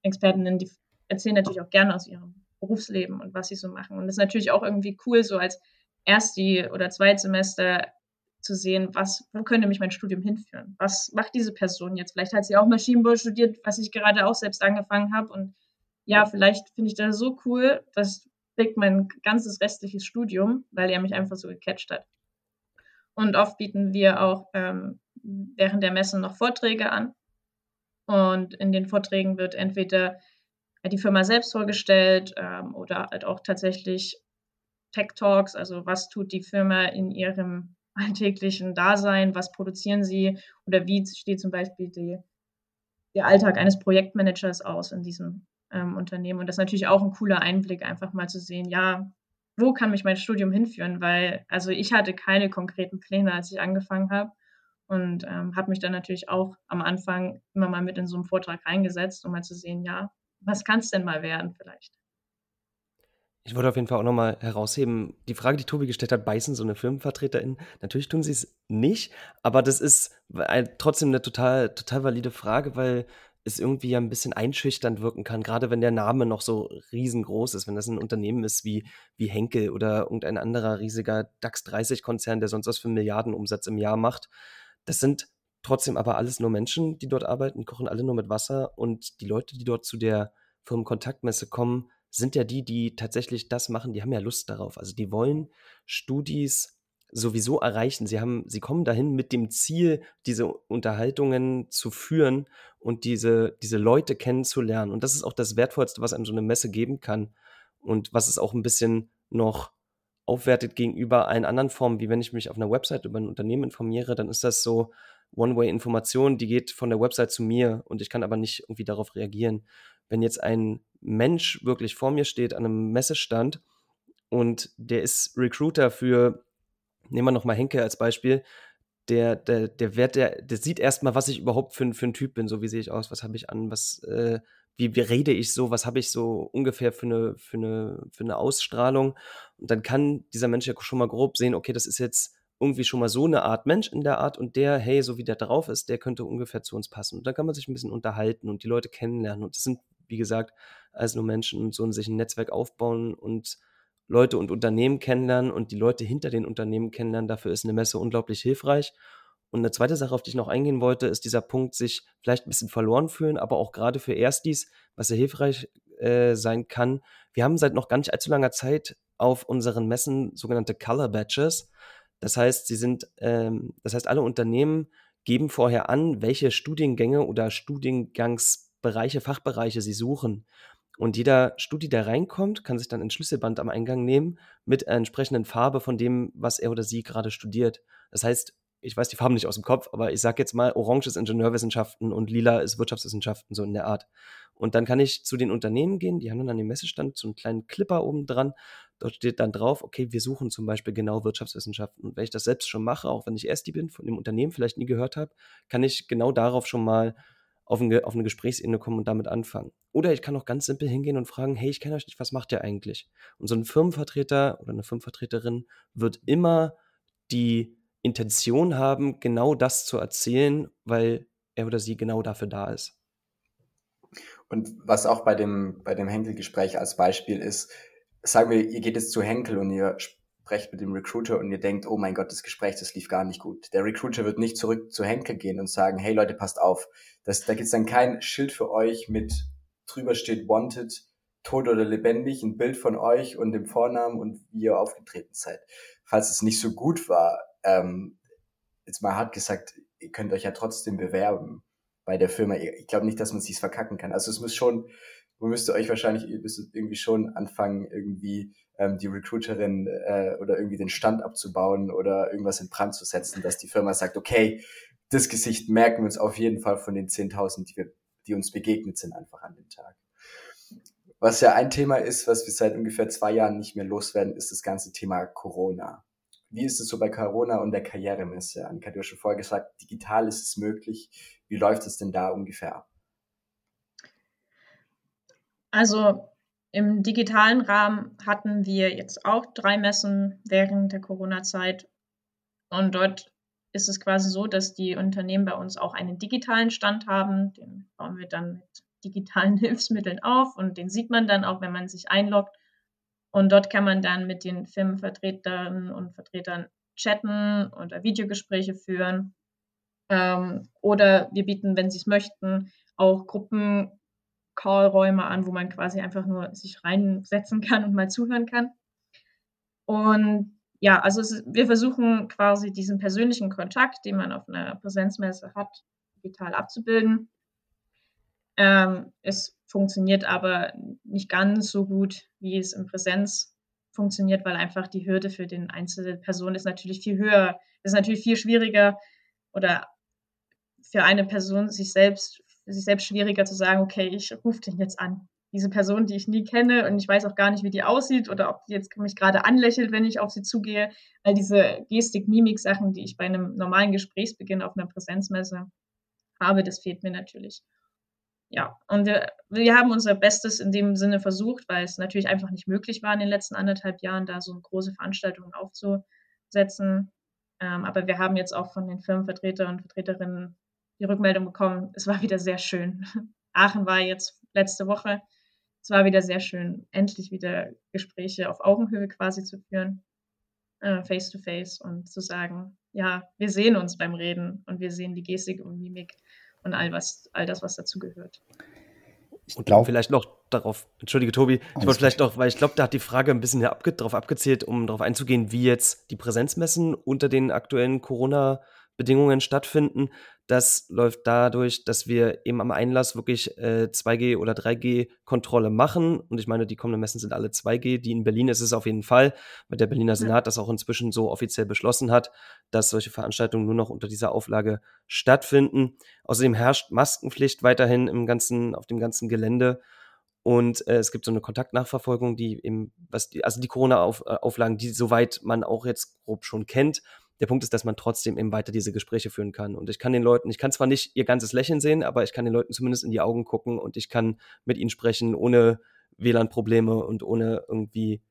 Expertinnen, die erzählen natürlich auch gerne aus ihrem Berufsleben und was sie so machen. Und das ist natürlich auch irgendwie cool, so als Ersti- oder Zweitsemester zu sehen, was, wo könnte mich mein Studium hinführen? Was macht diese Person jetzt? Vielleicht hat sie auch Maschinenbau studiert, was ich gerade auch selbst angefangen habe. Und ja, vielleicht finde ich das so cool, das prägt mein ganzes restliches Studium, weil er mich einfach so gecatcht hat. Und oft bieten wir auch ähm, während der Messen noch Vorträge an. Und in den Vorträgen wird entweder die Firma selbst vorgestellt ähm, oder halt auch tatsächlich Tech Talks, also was tut die Firma in ihrem alltäglichen Dasein, was produzieren sie oder wie steht zum Beispiel die, der Alltag eines Projektmanagers aus in diesem ähm, Unternehmen. Und das ist natürlich auch ein cooler Einblick, einfach mal zu sehen, ja, wo kann mich mein Studium hinführen? Weil, also ich hatte keine konkreten Pläne, als ich angefangen habe und ähm, habe mich dann natürlich auch am Anfang immer mal mit in so einen Vortrag reingesetzt, um mal zu sehen, ja, was kann es denn mal werden vielleicht? Ich wollte auf jeden Fall auch nochmal herausheben, die Frage, die Tobi gestellt hat, beißen so eine Firmenvertreterin? Natürlich tun sie es nicht, aber das ist trotzdem eine total, total valide Frage, weil es irgendwie ja ein bisschen einschüchternd wirken kann, gerade wenn der Name noch so riesengroß ist, wenn das ein Unternehmen ist wie, wie Henkel oder irgendein anderer riesiger DAX 30-Konzern, der sonst was für Milliardenumsatz im Jahr macht. Das sind trotzdem aber alles nur Menschen, die dort arbeiten, kochen alle nur mit Wasser und die Leute, die dort zu der Firmenkontaktmesse kommen, sind ja die, die tatsächlich das machen, die haben ja Lust darauf. Also die wollen Studis sowieso erreichen. Sie haben, sie kommen dahin mit dem Ziel, diese Unterhaltungen zu führen und diese, diese Leute kennenzulernen. Und das ist auch das Wertvollste, was einem so eine Messe geben kann. Und was es auch ein bisschen noch aufwertet gegenüber allen anderen Formen, wie wenn ich mich auf einer Website über ein Unternehmen informiere, dann ist das so One-Way-Information, die geht von der Website zu mir und ich kann aber nicht irgendwie darauf reagieren. Wenn jetzt ein Mensch wirklich vor mir steht an einem Messestand und der ist Recruiter für, nehmen wir nochmal Henke als Beispiel, der, der, der, Wert, der, der sieht erstmal, was ich überhaupt für, für ein Typ bin, so wie sehe ich aus, was habe ich an, was, äh, wie, wie rede ich so, was habe ich so ungefähr für eine, für, eine, für eine Ausstrahlung. Und dann kann dieser Mensch ja schon mal grob sehen, okay, das ist jetzt irgendwie schon mal so eine Art Mensch in der Art und der, hey, so wie der drauf ist, der könnte ungefähr zu uns passen. Und dann kann man sich ein bisschen unterhalten und die Leute kennenlernen. Und das sind, wie gesagt, als nur Menschen und so sich ein Netzwerk aufbauen und Leute und Unternehmen kennenlernen und die Leute hinter den Unternehmen kennenlernen. Dafür ist eine Messe unglaublich hilfreich. Und eine zweite Sache, auf die ich noch eingehen wollte, ist dieser Punkt, sich vielleicht ein bisschen verloren fühlen, aber auch gerade für Erstis, was sehr hilfreich äh, sein kann. Wir haben seit noch gar nicht allzu langer Zeit auf unseren Messen sogenannte Color Badges. Das heißt, sie sind, ähm, das heißt, alle Unternehmen geben vorher an, welche Studiengänge oder Studiengangsbereiche, Fachbereiche sie suchen. Und jeder Studi, der reinkommt, kann sich dann ein Schlüsselband am Eingang nehmen mit entsprechenden Farbe von dem, was er oder sie gerade studiert. Das heißt, ich weiß die Farben nicht aus dem Kopf, aber ich sage jetzt mal, Orange ist Ingenieurwissenschaften und Lila ist Wirtschaftswissenschaften, so in der Art. Und dann kann ich zu den Unternehmen gehen, die haben dann an dem Messestand so einen kleinen Clipper oben dran. Dort steht dann drauf, okay, wir suchen zum Beispiel genau Wirtschaftswissenschaften. Und wenn ich das selbst schon mache, auch wenn ich erst die bin, von dem Unternehmen vielleicht nie gehört habe, kann ich genau darauf schon mal auf, ein, auf eine Gesprächsebene kommen und damit anfangen. Oder ich kann auch ganz simpel hingehen und fragen, hey, ich kenne euch nicht, was macht ihr eigentlich? Und so ein Firmenvertreter oder eine Firmenvertreterin wird immer die Intention haben, genau das zu erzählen, weil er oder sie genau dafür da ist. Und was auch bei dem, bei dem Henkel-Gespräch als Beispiel ist, sagen wir, ihr geht jetzt zu Henkel und ihr sprecht mit dem Recruiter und ihr denkt, oh mein Gott, das Gespräch, das lief gar nicht gut. Der Recruiter wird nicht zurück zu Henkel gehen und sagen, hey Leute, passt auf. Das, da gibt's dann kein Schild für euch mit drüber steht Wanted, tot oder lebendig, ein Bild von euch und dem Vornamen und wie ihr aufgetreten seid. Falls es nicht so gut war, ähm, jetzt mal hart gesagt, ihr könnt euch ja trotzdem bewerben bei der Firma. Ich glaube nicht, dass man sich's verkacken kann. Also es muss schon, man müsste euch wahrscheinlich, irgendwie schon anfangen, irgendwie ähm, die Recruiterin äh, oder irgendwie den Stand abzubauen oder irgendwas in Brand zu setzen, dass die Firma sagt, okay, das Gesicht merken wir uns auf jeden Fall von den 10.000, die, wir, die uns begegnet sind, einfach an dem Tag. Was ja ein Thema ist, was wir seit ungefähr zwei Jahren nicht mehr loswerden, ist das ganze Thema Corona. Wie ist es so bei Corona und der Karrieremesse? Annika, du hast schon vorher gesagt, digital ist es möglich. Wie läuft es denn da ungefähr ab? Also im digitalen Rahmen hatten wir jetzt auch drei Messen während der Corona-Zeit und dort ist es quasi so, dass die Unternehmen bei uns auch einen digitalen Stand haben. Den bauen wir dann mit digitalen Hilfsmitteln auf und den sieht man dann auch, wenn man sich einloggt. Und dort kann man dann mit den Firmenvertreterinnen und Vertretern chatten oder Videogespräche führen. Ähm, oder wir bieten, wenn Sie es möchten, auch Gruppen-Call-Räume an, wo man quasi einfach nur sich reinsetzen kann und mal zuhören kann. Und ja, also es, wir versuchen quasi diesen persönlichen Kontakt, den man auf einer Präsenzmesse hat, digital abzubilden. Ähm, es funktioniert aber nicht ganz so gut, wie es in Präsenz funktioniert, weil einfach die Hürde für den einzelnen Person ist natürlich viel höher. Es ist natürlich viel schwieriger oder für eine Person sich selbst, sich selbst schwieriger zu sagen, okay, ich rufe den jetzt an diese Person, die ich nie kenne und ich weiß auch gar nicht, wie die aussieht oder ob die jetzt mich gerade anlächelt, wenn ich auf sie zugehe. All diese Gestik-Mimik-Sachen, die ich bei einem normalen Gesprächsbeginn auf einer Präsenzmesse habe, das fehlt mir natürlich. Ja, und wir, wir haben unser Bestes in dem Sinne versucht, weil es natürlich einfach nicht möglich war in den letzten anderthalb Jahren, da so große Veranstaltungen aufzusetzen. Ähm, aber wir haben jetzt auch von den Firmenvertretern und Vertreterinnen die Rückmeldung bekommen, es war wieder sehr schön. Aachen war jetzt letzte Woche es war wieder sehr schön, endlich wieder Gespräche auf Augenhöhe quasi zu führen, äh, face to face und zu sagen, ja, wir sehen uns beim Reden und wir sehen die Gestik und Mimik und all was, all das, was dazu gehört. Ich glaube vielleicht noch darauf, entschuldige Tobi, ich wollte vielleicht noch, weil ich glaube, da hat die Frage ein bisschen abge darauf abgezählt, um darauf einzugehen, wie jetzt die Präsenzmessen unter den aktuellen Corona- Bedingungen stattfinden. Das läuft dadurch, dass wir eben am Einlass wirklich äh, 2G oder 3G-Kontrolle machen. Und ich meine, die kommenden Messen sind alle 2G. Die in Berlin ist es auf jeden Fall, weil der Berliner Senat das auch inzwischen so offiziell beschlossen hat, dass solche Veranstaltungen nur noch unter dieser Auflage stattfinden. Außerdem herrscht Maskenpflicht weiterhin im ganzen, auf dem ganzen Gelände. Und äh, es gibt so eine Kontaktnachverfolgung, die eben, was die, also die Corona-Auflagen, die soweit man auch jetzt grob schon kennt, der Punkt ist, dass man trotzdem eben weiter diese Gespräche führen kann. Und ich kann den Leuten, ich kann zwar nicht ihr ganzes Lächeln sehen, aber ich kann den Leuten zumindest in die Augen gucken und ich kann mit ihnen sprechen, ohne WLAN-Probleme und ohne irgendwie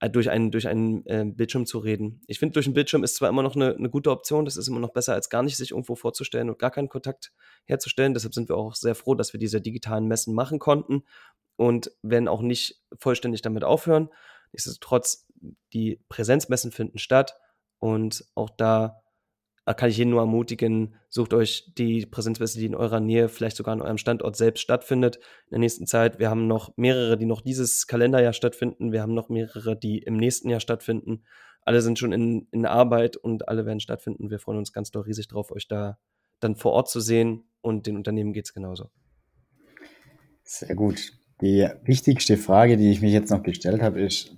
äh, durch einen, durch einen äh, Bildschirm zu reden. Ich finde, durch einen Bildschirm ist zwar immer noch eine, eine gute Option, das ist immer noch besser, als gar nicht sich irgendwo vorzustellen und gar keinen Kontakt herzustellen. Deshalb sind wir auch sehr froh, dass wir diese digitalen Messen machen konnten und werden auch nicht vollständig damit aufhören. Nichtsdestotrotz, die Präsenzmessen finden statt und auch da kann ich jeden nur ermutigen, sucht euch die Präsenzmesse, die in eurer Nähe, vielleicht sogar an eurem Standort selbst stattfindet in der nächsten Zeit. Wir haben noch mehrere, die noch dieses Kalenderjahr stattfinden. Wir haben noch mehrere, die im nächsten Jahr stattfinden. Alle sind schon in, in Arbeit und alle werden stattfinden. Wir freuen uns ganz doll riesig drauf, euch da dann vor Ort zu sehen und den Unternehmen geht es genauso. Sehr gut. Die wichtigste Frage, die ich mich jetzt noch gestellt habe, ist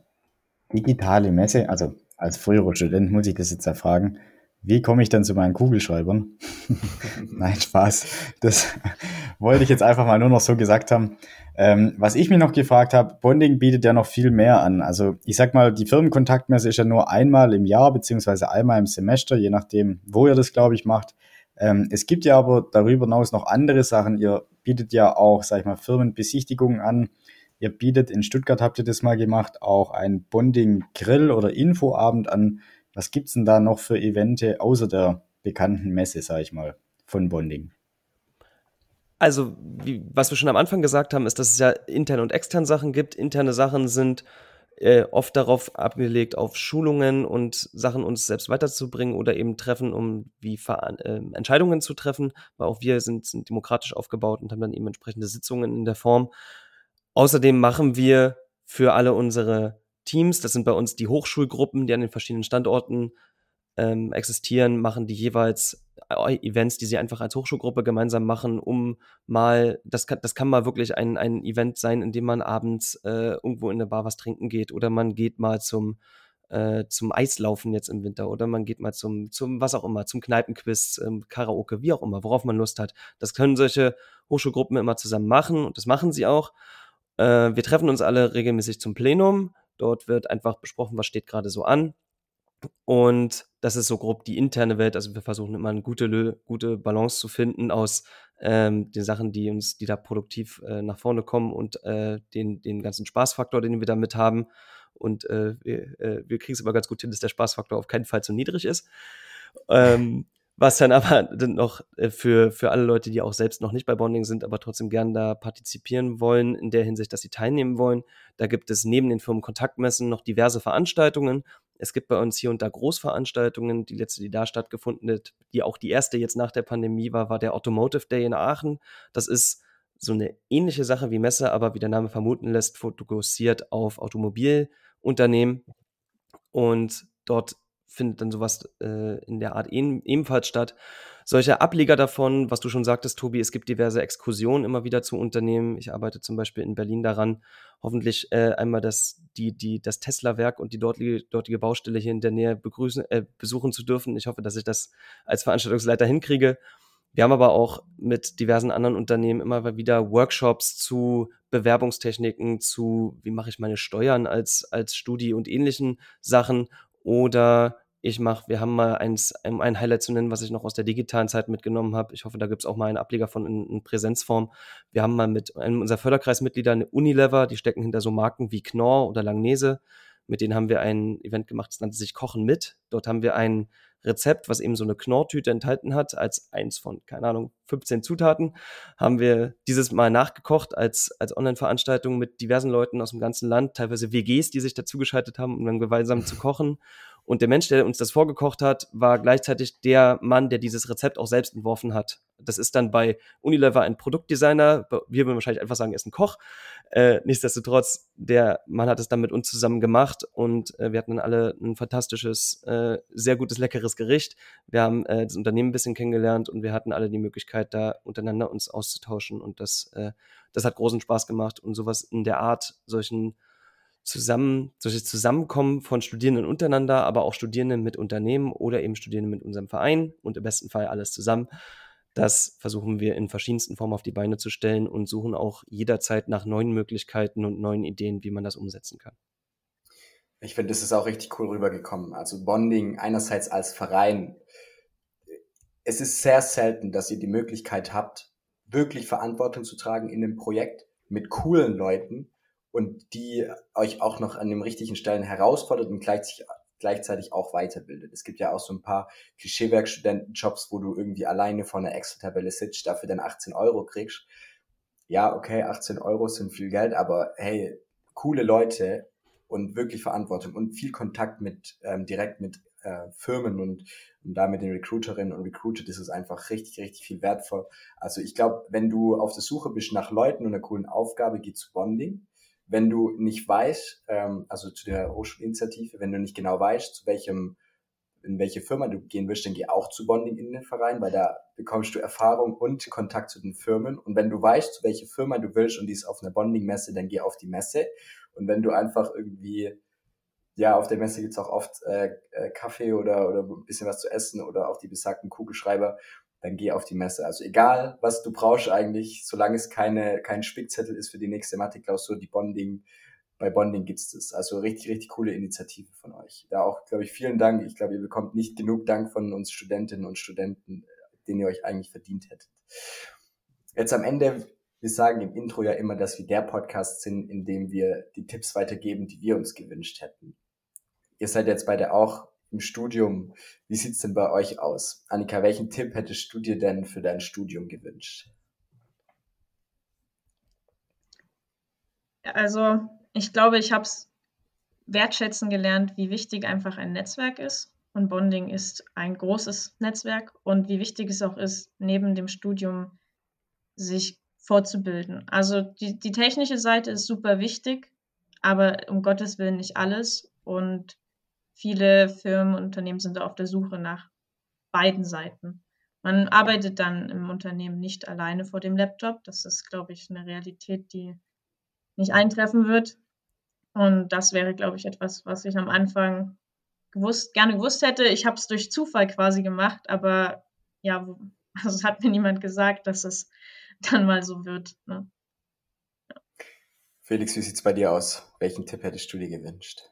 digitale Messe, also als früherer Student muss ich das jetzt erfragen. Wie komme ich dann zu meinen Kugelschreibern? Nein, Spaß. Das wollte ich jetzt einfach mal nur noch so gesagt haben. Ähm, was ich mir noch gefragt habe, Bonding bietet ja noch viel mehr an. Also ich sag mal, die Firmenkontaktmesse ist ja nur einmal im Jahr beziehungsweise einmal im Semester, je nachdem, wo ihr das, glaube ich, macht. Ähm, es gibt ja aber darüber hinaus noch andere Sachen. Ihr bietet ja auch, sag ich mal, Firmenbesichtigungen an. Ihr bietet in Stuttgart, habt ihr das mal gemacht, auch ein Bonding-Grill oder Infoabend an. Was gibt's denn da noch für Evente außer der bekannten Messe, sag ich mal, von Bonding? Also, wie, was wir schon am Anfang gesagt haben, ist, dass es ja interne und externe Sachen gibt. Interne Sachen sind äh, oft darauf abgelegt, auf Schulungen und Sachen uns selbst weiterzubringen oder eben Treffen, um wie Ver äh, Entscheidungen zu treffen, weil auch wir sind, sind demokratisch aufgebaut und haben dann eben entsprechende Sitzungen in der Form. Außerdem machen wir für alle unsere Teams, das sind bei uns die Hochschulgruppen, die an den verschiedenen Standorten ähm, existieren, machen die jeweils äh, Events, die sie einfach als Hochschulgruppe gemeinsam machen, um mal, das kann, das kann mal wirklich ein, ein Event sein, in dem man abends äh, irgendwo in der Bar was trinken geht oder man geht mal zum, äh, zum Eislaufen jetzt im Winter oder man geht mal zum, zum was auch immer, zum Kneipenquiz, ähm, Karaoke, wie auch immer, worauf man Lust hat. Das können solche Hochschulgruppen immer zusammen machen und das machen sie auch. Äh, wir treffen uns alle regelmäßig zum Plenum. Dort wird einfach besprochen, was steht gerade so an. Und das ist so grob die interne Welt. Also wir versuchen immer eine gute, gute Balance zu finden aus ähm, den Sachen, die uns, die da produktiv äh, nach vorne kommen und äh, den, den ganzen Spaßfaktor, den wir damit haben. Und äh, wir, äh, wir kriegen es aber ganz gut hin, dass der Spaßfaktor auf keinen Fall zu niedrig ist. Ähm, Was dann aber noch äh, für, für alle Leute, die auch selbst noch nicht bei Bonding sind, aber trotzdem gern da partizipieren wollen, in der Hinsicht, dass sie teilnehmen wollen, da gibt es neben den Firmen Kontaktmessen noch diverse Veranstaltungen. Es gibt bei uns hier und da Großveranstaltungen. Die letzte, die da stattgefunden hat, die auch die erste jetzt nach der Pandemie war, war der Automotive Day in Aachen. Das ist so eine ähnliche Sache wie Messe, aber wie der Name vermuten lässt, fokussiert auf Automobilunternehmen. Und dort findet dann sowas äh, in der Art ebenfalls statt. Solche Ableger davon, was du schon sagtest, Tobi, es gibt diverse Exkursionen immer wieder zu Unternehmen. Ich arbeite zum Beispiel in Berlin daran, hoffentlich äh, einmal das, die, die, das Tesla-Werk und die dortige, dortige Baustelle hier in der Nähe begrüßen, äh, besuchen zu dürfen. Ich hoffe, dass ich das als Veranstaltungsleiter hinkriege. Wir haben aber auch mit diversen anderen Unternehmen immer wieder Workshops zu Bewerbungstechniken, zu wie mache ich meine Steuern als, als Studi und ähnlichen Sachen oder ich mache, wir haben mal eins, ein Highlight zu nennen, was ich noch aus der digitalen Zeit mitgenommen habe. Ich hoffe, da gibt es auch mal einen Ableger von in, in, Präsenzform. Wir haben mal mit einem unserer Förderkreismitglieder eine Unilever, die stecken hinter so Marken wie Knorr oder Langnese. Mit denen haben wir ein Event gemacht, das nannte sich Kochen mit. Dort haben wir ein Rezept, was eben so eine Knorrtüte enthalten hat, als eins von, keine Ahnung, 15 Zutaten, haben wir dieses Mal nachgekocht als, als Online-Veranstaltung mit diversen Leuten aus dem ganzen Land, teilweise WGs, die sich dazugeschaltet haben, um dann gemeinsam zu kochen. Und der Mensch, der uns das vorgekocht hat, war gleichzeitig der Mann, der dieses Rezept auch selbst entworfen hat. Das ist dann bei Unilever ein Produktdesigner. Wir würden wahrscheinlich einfach sagen, er ist ein Koch. Äh, nichtsdestotrotz, der Mann hat es dann mit uns zusammen gemacht und äh, wir hatten dann alle ein fantastisches, äh, sehr gutes, leckeres Gericht. Wir haben äh, das Unternehmen ein bisschen kennengelernt und wir hatten alle die Möglichkeit, da untereinander uns auszutauschen und das, äh, das hat großen Spaß gemacht und sowas in der Art, solchen zusammen, solches Zusammenkommen von Studierenden untereinander, aber auch Studierenden mit Unternehmen oder eben Studierenden mit unserem Verein und im besten Fall alles zusammen. Das versuchen wir in verschiedensten Formen auf die Beine zu stellen und suchen auch jederzeit nach neuen Möglichkeiten und neuen Ideen, wie man das umsetzen kann. Ich finde, das ist auch richtig cool rübergekommen. Also Bonding einerseits als Verein. Es ist sehr selten, dass ihr die Möglichkeit habt, wirklich Verantwortung zu tragen in dem Projekt mit coolen Leuten, und die euch auch noch an den richtigen Stellen herausfordert und gleichzeitig, gleichzeitig auch weiterbildet. Es gibt ja auch so ein paar Klischeewerkstudentenjobs, wo du irgendwie alleine vor einer Excel-Tabelle sitzt, dafür dann 18 Euro kriegst. Ja, okay, 18 Euro sind viel Geld, aber hey, coole Leute und wirklich Verantwortung und viel Kontakt mit ähm, direkt mit äh, Firmen und, und da mit den Recruiterinnen und Recruiter, das ist einfach richtig, richtig viel wertvoll. Also ich glaube, wenn du auf der Suche bist nach Leuten und einer coolen Aufgabe, geh zu Bonding wenn du nicht weißt, ähm, also zu der Hochschulinitiative, wenn du nicht genau weißt, zu welchem, in welche Firma du gehen willst, dann geh auch zu Bonding in den Verein, weil da bekommst du Erfahrung und Kontakt zu den Firmen. Und wenn du weißt, zu welcher Firma du willst und die ist auf einer Bonding-Messe, dann geh auf die Messe. Und wenn du einfach irgendwie, ja, auf der Messe gibt's auch oft äh, äh Kaffee oder, oder ein bisschen was zu essen oder auch die besagten Kugelschreiber, dann geh auf die Messe. Also egal, was du brauchst eigentlich, solange es keine, kein Spickzettel ist für die nächste Mathe-Klausur, die Bonding, bei Bonding gibt's das. Also richtig, richtig coole Initiative von euch. Da auch, glaube ich, vielen Dank. Ich glaube, ihr bekommt nicht genug Dank von uns Studentinnen und Studenten, den ihr euch eigentlich verdient hättet. Jetzt am Ende, wir sagen im Intro ja immer, dass wir der Podcast sind, in dem wir die Tipps weitergeben, die wir uns gewünscht hätten. Ihr seid jetzt beide auch im Studium. Wie sieht's denn bei euch aus? Annika, welchen Tipp hättest du dir denn für dein Studium gewünscht? Also, ich glaube, ich habe es wertschätzen gelernt, wie wichtig einfach ein Netzwerk ist. Und Bonding ist ein großes Netzwerk und wie wichtig es auch ist, neben dem Studium sich fortzubilden. Also die, die technische Seite ist super wichtig, aber um Gottes Willen nicht alles. Und viele Firmen und Unternehmen sind da auf der Suche nach beiden Seiten. Man arbeitet dann im Unternehmen nicht alleine vor dem Laptop. Das ist, glaube ich, eine Realität, die nicht eintreffen wird. Und das wäre, glaube ich, etwas, was ich am Anfang gewusst, gerne gewusst hätte. Ich habe es durch Zufall quasi gemacht, aber ja, also es hat mir niemand gesagt, dass es dann mal so wird. Ne? Felix, wie sieht es bei dir aus? Welchen Tipp hättest du dir gewünscht?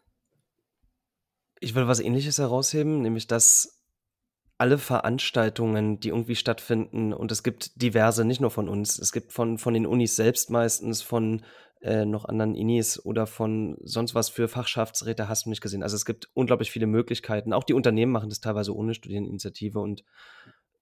Ich will was Ähnliches herausheben, nämlich dass alle Veranstaltungen, die irgendwie stattfinden, und es gibt diverse, nicht nur von uns, es gibt von, von den Unis selbst meistens, von äh, noch anderen Inis oder von sonst was für Fachschaftsräte hast du nicht gesehen. Also es gibt unglaublich viele Möglichkeiten. Auch die Unternehmen machen das teilweise ohne Studierendeninitiative und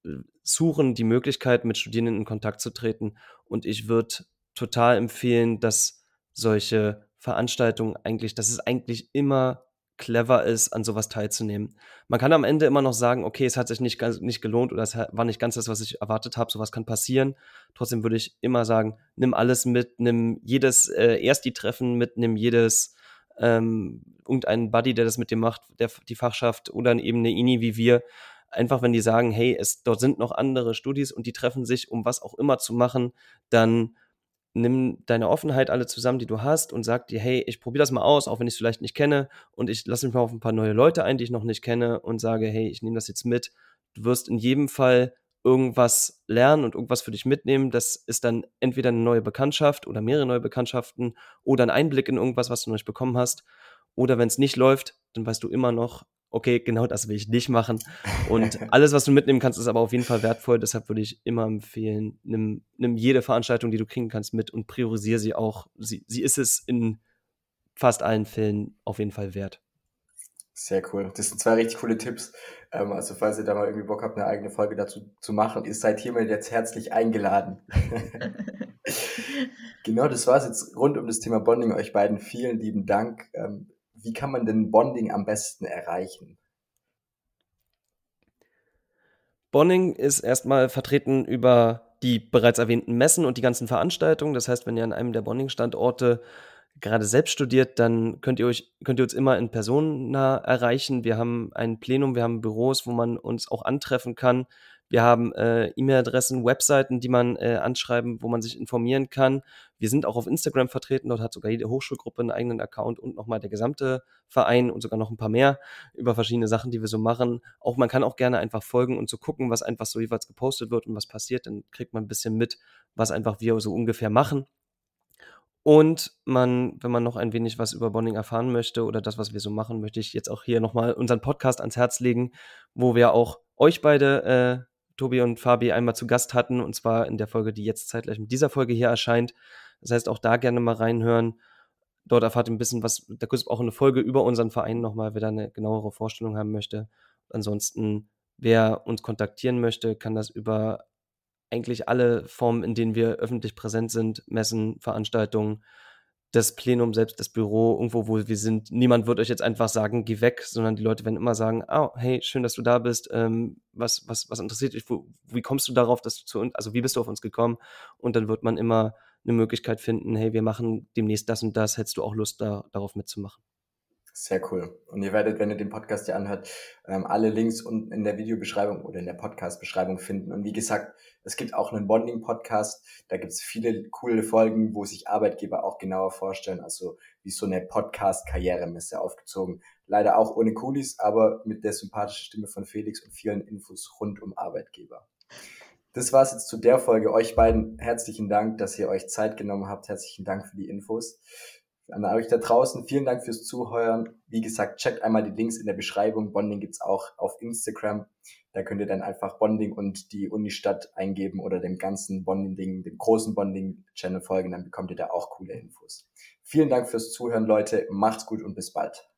äh, suchen die Möglichkeit, mit Studierenden in Kontakt zu treten. Und ich würde total empfehlen, dass solche Veranstaltungen eigentlich, dass es eigentlich immer clever ist, an sowas teilzunehmen. Man kann am Ende immer noch sagen, okay, es hat sich nicht, nicht gelohnt oder es war nicht ganz das, was ich erwartet habe, sowas kann passieren. Trotzdem würde ich immer sagen, nimm alles mit, nimm jedes äh, Ersti-Treffen mit, nimm jedes ähm, irgendeinen Buddy, der das mit dir macht, der, die Fachschaft oder eben eine INI wie wir. Einfach, wenn die sagen, hey, es, dort sind noch andere Studis und die treffen sich, um was auch immer zu machen, dann nimm deine Offenheit alle zusammen, die du hast und sag dir, hey, ich probiere das mal aus, auch wenn ich es vielleicht nicht kenne und ich lasse mich mal auf ein paar neue Leute ein, die ich noch nicht kenne und sage, hey, ich nehme das jetzt mit. Du wirst in jedem Fall irgendwas lernen und irgendwas für dich mitnehmen. Das ist dann entweder eine neue Bekanntschaft oder mehrere neue Bekanntschaften oder ein Einblick in irgendwas, was du noch nicht bekommen hast. Oder wenn es nicht läuft, dann weißt du immer noch, okay, genau das will ich nicht machen. Und alles, was du mitnehmen kannst, ist aber auf jeden Fall wertvoll. Deshalb würde ich immer empfehlen, nimm, nimm jede Veranstaltung, die du kriegen kannst, mit und priorisiere sie auch. Sie, sie ist es in fast allen Fällen auf jeden Fall wert. Sehr cool. Das sind zwei richtig coole Tipps. Ähm, also falls ihr da mal irgendwie Bock habt, eine eigene Folge dazu zu machen, ihr seid hiermit jetzt herzlich eingeladen. genau, das war es jetzt rund um das Thema Bonding. Euch beiden vielen lieben Dank. Wie kann man denn Bonding am besten erreichen? Bonding ist erstmal vertreten über die bereits erwähnten Messen und die ganzen Veranstaltungen. Das heißt, wenn ihr an einem der Bonding-Standorte gerade selbst studiert, dann könnt ihr euch, könnt ihr uns immer in Person erreichen. Wir haben ein Plenum, wir haben Büros, wo man uns auch antreffen kann. Wir haben äh, E-Mail-Adressen, Webseiten, die man äh, anschreiben, wo man sich informieren kann. Wir sind auch auf Instagram vertreten. Dort hat sogar jede Hochschulgruppe einen eigenen Account und nochmal der gesamte Verein und sogar noch ein paar mehr über verschiedene Sachen, die wir so machen. Auch man kann auch gerne einfach folgen und so gucken, was einfach so jeweils gepostet wird und was passiert. Dann kriegt man ein bisschen mit, was einfach wir so ungefähr machen. Und man, wenn man noch ein wenig was über Bonding erfahren möchte oder das, was wir so machen, möchte ich jetzt auch hier nochmal unseren Podcast ans Herz legen, wo wir auch euch beide äh, Tobi und Fabi einmal zu Gast hatten, und zwar in der Folge, die jetzt zeitgleich mit dieser Folge hier erscheint. Das heißt, auch da gerne mal reinhören. Dort erfahrt ihr ein bisschen was, da gibt es auch eine Folge über unseren Verein nochmal, wer da eine genauere Vorstellung haben möchte. Ansonsten, wer uns kontaktieren möchte, kann das über eigentlich alle Formen, in denen wir öffentlich präsent sind, Messen, Veranstaltungen, das Plenum selbst, das Büro, irgendwo, wo wir sind, niemand wird euch jetzt einfach sagen, geh weg, sondern die Leute werden immer sagen, oh, hey, schön, dass du da bist, ähm, was, was, was interessiert dich, wo, wie kommst du darauf, dass du zu uns, also wie bist du auf uns gekommen? Und dann wird man immer eine Möglichkeit finden, hey, wir machen demnächst das und das, hättest du auch Lust, da, darauf mitzumachen? Sehr cool. Und ihr werdet, wenn ihr den Podcast hier anhört, ähm, alle Links unten in der Videobeschreibung oder in der Podcast-Beschreibung finden. Und wie gesagt, es gibt auch einen Bonding-Podcast. Da gibt es viele coole Folgen, wo sich Arbeitgeber auch genauer vorstellen. Also wie so eine Podcast-Karrieremesse aufgezogen. Leider auch ohne Coolies, aber mit der sympathischen Stimme von Felix und vielen Infos rund um Arbeitgeber. Das war's jetzt zu der Folge. Euch beiden herzlichen Dank, dass ihr euch Zeit genommen habt. Herzlichen Dank für die Infos an euch da draußen, vielen Dank fürs Zuhören. Wie gesagt, checkt einmal die Links in der Beschreibung. Bonding gibt's auch auf Instagram. Da könnt ihr dann einfach Bonding und die Unistadt eingeben oder dem ganzen Bonding-Ding, dem großen Bonding-Channel folgen. Dann bekommt ihr da auch coole Infos. Vielen Dank fürs Zuhören, Leute. Macht's gut und bis bald.